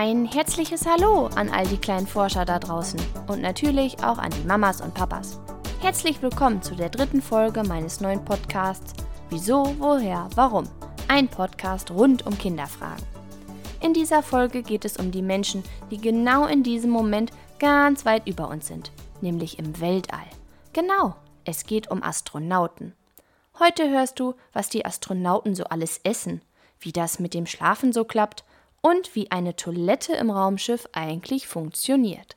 Ein herzliches Hallo an all die kleinen Forscher da draußen und natürlich auch an die Mamas und Papas. Herzlich willkommen zu der dritten Folge meines neuen Podcasts Wieso, woher, warum? Ein Podcast rund um Kinderfragen. In dieser Folge geht es um die Menschen, die genau in diesem Moment ganz weit über uns sind, nämlich im Weltall. Genau, es geht um Astronauten. Heute hörst du, was die Astronauten so alles essen, wie das mit dem Schlafen so klappt und wie eine Toilette im Raumschiff eigentlich funktioniert.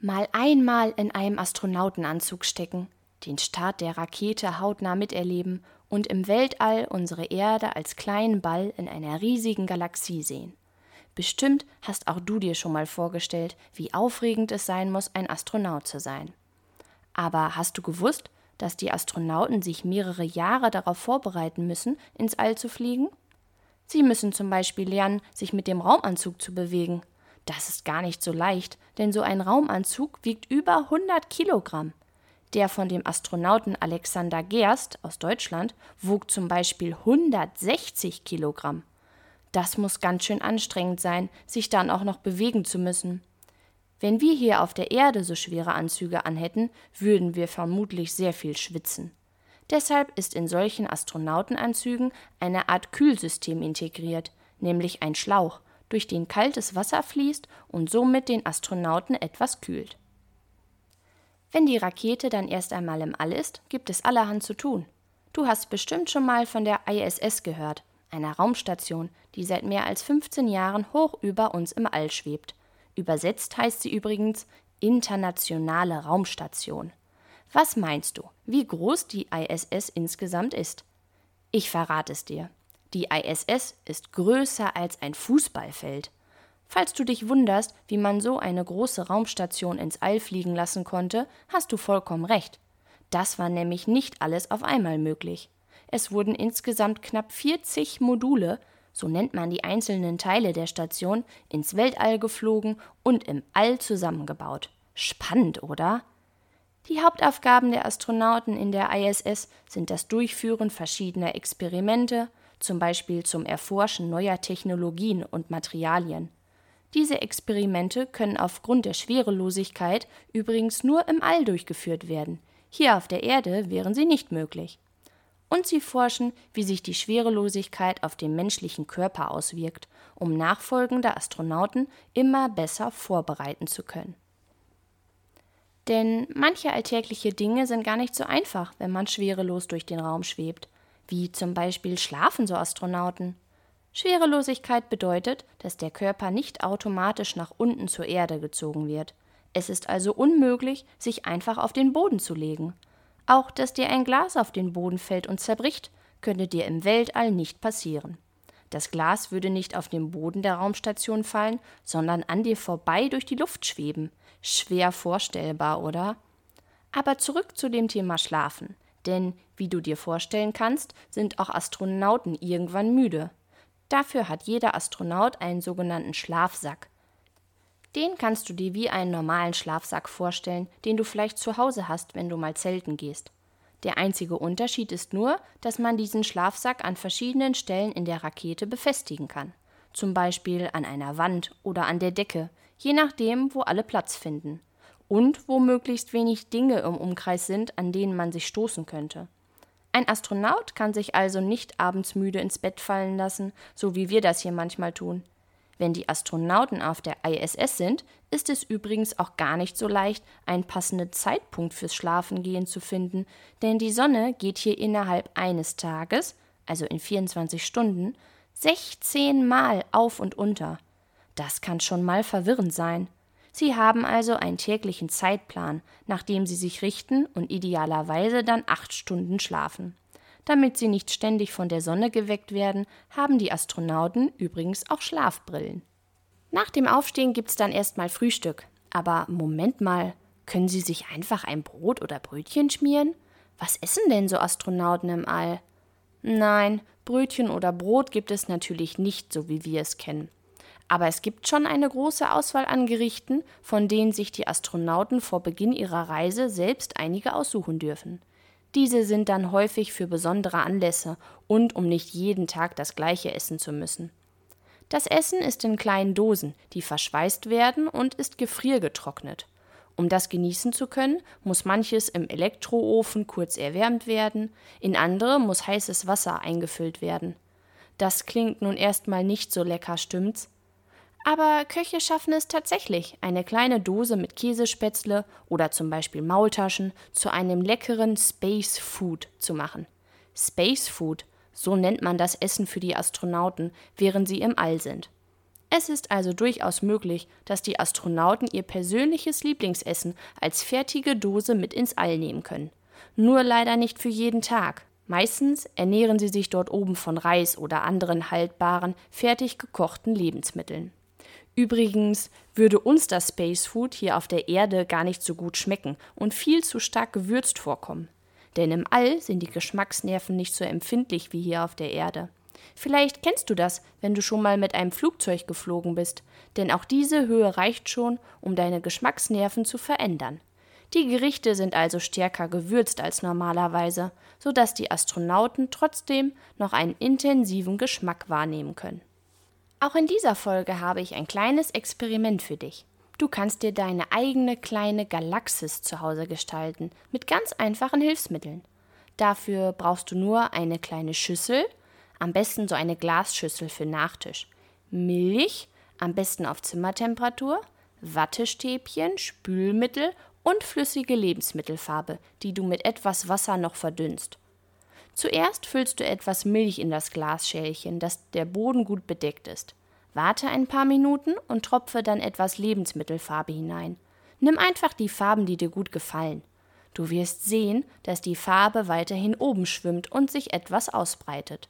Mal einmal in einem Astronautenanzug stecken, den Start der Rakete hautnah miterleben und im Weltall unsere Erde als kleinen Ball in einer riesigen Galaxie sehen. Bestimmt hast auch du dir schon mal vorgestellt, wie aufregend es sein muss, ein Astronaut zu sein. Aber hast du gewusst, dass die Astronauten sich mehrere Jahre darauf vorbereiten müssen, ins All zu fliegen? Sie müssen zum Beispiel lernen, sich mit dem Raumanzug zu bewegen. Das ist gar nicht so leicht, denn so ein Raumanzug wiegt über 100 Kilogramm. Der von dem Astronauten Alexander Gerst aus Deutschland wog zum Beispiel 160 Kilogramm. Das muss ganz schön anstrengend sein, sich dann auch noch bewegen zu müssen. Wenn wir hier auf der Erde so schwere Anzüge anhätten, würden wir vermutlich sehr viel schwitzen. Deshalb ist in solchen Astronautenanzügen eine Art Kühlsystem integriert, nämlich ein Schlauch, durch den kaltes Wasser fließt und somit den Astronauten etwas kühlt. Wenn die Rakete dann erst einmal im All ist, gibt es allerhand zu tun. Du hast bestimmt schon mal von der ISS gehört, einer Raumstation, die seit mehr als 15 Jahren hoch über uns im All schwebt. Übersetzt heißt sie übrigens Internationale Raumstation. Was meinst du, wie groß die ISS insgesamt ist? Ich verrate es dir. Die ISS ist größer als ein Fußballfeld. Falls du dich wunderst, wie man so eine große Raumstation ins All fliegen lassen konnte, hast du vollkommen recht. Das war nämlich nicht alles auf einmal möglich. Es wurden insgesamt knapp 40 Module, so nennt man die einzelnen Teile der Station, ins Weltall geflogen und im All zusammengebaut. Spannend, oder? Die Hauptaufgaben der Astronauten in der ISS sind das Durchführen verschiedener Experimente, zum Beispiel zum Erforschen neuer Technologien und Materialien. Diese Experimente können aufgrund der Schwerelosigkeit übrigens nur im All durchgeführt werden. Hier auf der Erde wären sie nicht möglich. Und sie forschen, wie sich die Schwerelosigkeit auf den menschlichen Körper auswirkt, um nachfolgende Astronauten immer besser vorbereiten zu können. Denn manche alltägliche Dinge sind gar nicht so einfach, wenn man schwerelos durch den Raum schwebt, wie zum Beispiel schlafen so Astronauten. Schwerelosigkeit bedeutet, dass der Körper nicht automatisch nach unten zur Erde gezogen wird. Es ist also unmöglich, sich einfach auf den Boden zu legen. Auch dass dir ein Glas auf den Boden fällt und zerbricht, könnte dir im Weltall nicht passieren. Das Glas würde nicht auf den Boden der Raumstation fallen, sondern an dir vorbei durch die Luft schweben. Schwer vorstellbar, oder? Aber zurück zu dem Thema Schlafen. Denn, wie du dir vorstellen kannst, sind auch Astronauten irgendwann müde. Dafür hat jeder Astronaut einen sogenannten Schlafsack. Den kannst du dir wie einen normalen Schlafsack vorstellen, den du vielleicht zu Hause hast, wenn du mal zelten gehst. Der einzige Unterschied ist nur, dass man diesen Schlafsack an verschiedenen Stellen in der Rakete befestigen kann. Zum Beispiel an einer Wand oder an der Decke, je nachdem, wo alle Platz finden. Und wo möglichst wenig Dinge im Umkreis sind, an denen man sich stoßen könnte. Ein Astronaut kann sich also nicht abends müde ins Bett fallen lassen, so wie wir das hier manchmal tun. Wenn die Astronauten auf der ISS sind, ist es übrigens auch gar nicht so leicht, einen passenden Zeitpunkt fürs Schlafengehen zu finden, denn die Sonne geht hier innerhalb eines Tages, also in 24 Stunden, 16 Mal auf und unter. Das kann schon mal verwirrend sein. Sie haben also einen täglichen Zeitplan, nach dem Sie sich richten und idealerweise dann acht Stunden schlafen. Damit sie nicht ständig von der Sonne geweckt werden, haben die Astronauten übrigens auch Schlafbrillen. Nach dem Aufstehen gibt's dann erstmal Frühstück. Aber Moment mal, können sie sich einfach ein Brot oder Brötchen schmieren? Was essen denn so Astronauten im All? Nein, Brötchen oder Brot gibt es natürlich nicht, so wie wir es kennen. Aber es gibt schon eine große Auswahl an Gerichten, von denen sich die Astronauten vor Beginn ihrer Reise selbst einige aussuchen dürfen. Diese sind dann häufig für besondere Anlässe und um nicht jeden Tag das gleiche essen zu müssen. Das Essen ist in kleinen Dosen, die verschweißt werden und ist gefriergetrocknet. Um das genießen zu können, muss manches im Elektroofen kurz erwärmt werden, in andere muss heißes Wasser eingefüllt werden. Das klingt nun erstmal nicht so lecker, stimmt's? Aber Köche schaffen es tatsächlich, eine kleine Dose mit Käsespätzle oder zum Beispiel Maultaschen zu einem leckeren Space Food zu machen. Space Food, so nennt man das Essen für die Astronauten, während sie im All sind. Es ist also durchaus möglich, dass die Astronauten ihr persönliches Lieblingsessen als fertige Dose mit ins All nehmen können. Nur leider nicht für jeden Tag. Meistens ernähren sie sich dort oben von Reis oder anderen haltbaren, fertig gekochten Lebensmitteln. Übrigens würde uns das Space Food hier auf der Erde gar nicht so gut schmecken und viel zu stark gewürzt vorkommen. Denn im All sind die Geschmacksnerven nicht so empfindlich wie hier auf der Erde. Vielleicht kennst du das, wenn du schon mal mit einem Flugzeug geflogen bist, denn auch diese Höhe reicht schon, um deine Geschmacksnerven zu verändern. Die Gerichte sind also stärker gewürzt als normalerweise, sodass die Astronauten trotzdem noch einen intensiven Geschmack wahrnehmen können. Auch in dieser Folge habe ich ein kleines Experiment für dich. Du kannst dir deine eigene kleine Galaxis zu Hause gestalten, mit ganz einfachen Hilfsmitteln. Dafür brauchst du nur eine kleine Schüssel, am besten so eine Glasschüssel für Nachtisch, Milch, am besten auf Zimmertemperatur, Wattestäbchen, Spülmittel und flüssige Lebensmittelfarbe, die du mit etwas Wasser noch verdünnst. Zuerst füllst du etwas Milch in das Glasschälchen, dass der Boden gut bedeckt ist. Warte ein paar Minuten und tropfe dann etwas Lebensmittelfarbe hinein. Nimm einfach die Farben, die dir gut gefallen. Du wirst sehen, dass die Farbe weiterhin oben schwimmt und sich etwas ausbreitet.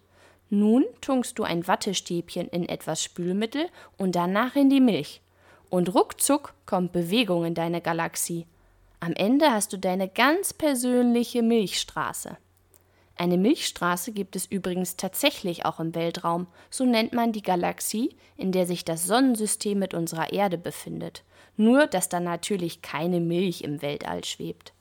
Nun tunkst du ein Wattestäbchen in etwas Spülmittel und danach in die Milch. Und ruckzuck kommt Bewegung in deine Galaxie. Am Ende hast du deine ganz persönliche Milchstraße. Eine Milchstraße gibt es übrigens tatsächlich auch im Weltraum, so nennt man die Galaxie, in der sich das Sonnensystem mit unserer Erde befindet. Nur, dass da natürlich keine Milch im Weltall schwebt.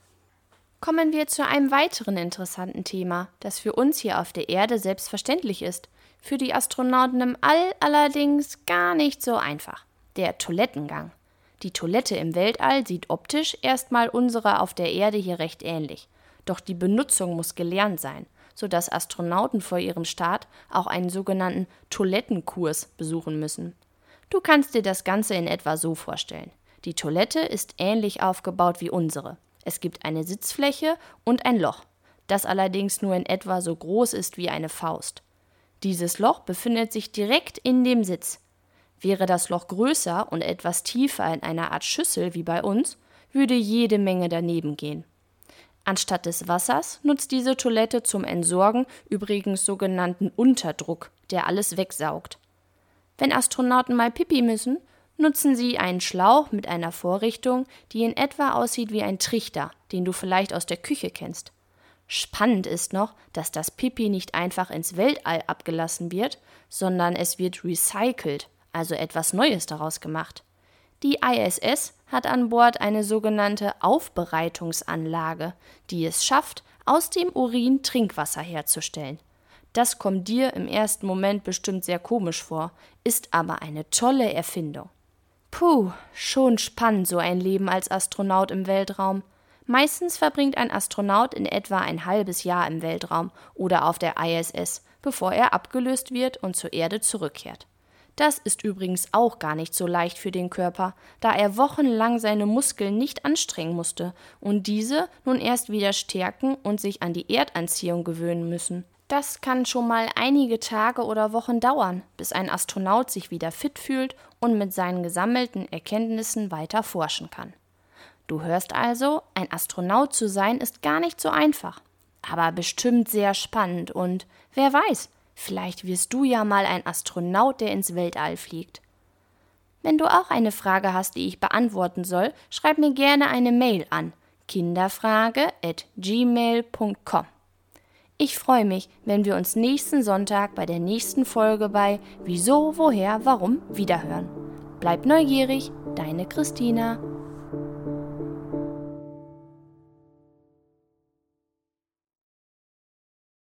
Kommen wir zu einem weiteren interessanten Thema, das für uns hier auf der Erde selbstverständlich ist, für die Astronauten im All allerdings gar nicht so einfach. Der Toilettengang. Die Toilette im Weltall sieht optisch erstmal unserer auf der Erde hier recht ähnlich. Doch die Benutzung muss gelernt sein, sodass Astronauten vor ihrem Start auch einen sogenannten Toilettenkurs besuchen müssen. Du kannst dir das Ganze in etwa so vorstellen. Die Toilette ist ähnlich aufgebaut wie unsere. Es gibt eine Sitzfläche und ein Loch, das allerdings nur in etwa so groß ist wie eine Faust. Dieses Loch befindet sich direkt in dem Sitz. Wäre das Loch größer und etwas tiefer in einer Art Schüssel wie bei uns, würde jede Menge daneben gehen. Anstatt des Wassers nutzt diese Toilette zum Entsorgen übrigens sogenannten Unterdruck, der alles wegsaugt. Wenn Astronauten mal Pipi müssen, nutzen sie einen Schlauch mit einer Vorrichtung, die in etwa aussieht wie ein Trichter, den du vielleicht aus der Küche kennst. Spannend ist noch, dass das Pipi nicht einfach ins Weltall abgelassen wird, sondern es wird recycelt, also etwas Neues daraus gemacht. Die ISS hat an Bord eine sogenannte Aufbereitungsanlage, die es schafft, aus dem Urin Trinkwasser herzustellen. Das kommt dir im ersten Moment bestimmt sehr komisch vor, ist aber eine tolle Erfindung. Puh, schon spannend so ein Leben als Astronaut im Weltraum. Meistens verbringt ein Astronaut in etwa ein halbes Jahr im Weltraum oder auf der ISS, bevor er abgelöst wird und zur Erde zurückkehrt. Das ist übrigens auch gar nicht so leicht für den Körper, da er wochenlang seine Muskeln nicht anstrengen musste und diese nun erst wieder stärken und sich an die Erdanziehung gewöhnen müssen. Das kann schon mal einige Tage oder Wochen dauern, bis ein Astronaut sich wieder fit fühlt und mit seinen gesammelten Erkenntnissen weiter forschen kann. Du hörst also, ein Astronaut zu sein ist gar nicht so einfach, aber bestimmt sehr spannend und wer weiß, vielleicht wirst du ja mal ein Astronaut, der ins Weltall fliegt. Wenn du auch eine Frage hast, die ich beantworten soll, schreib mir gerne eine Mail an kinderfrage at gmail.com. Ich freue mich, wenn wir uns nächsten Sonntag bei der nächsten Folge bei Wieso, Woher, Warum wiederhören. Bleib neugierig, deine Christina.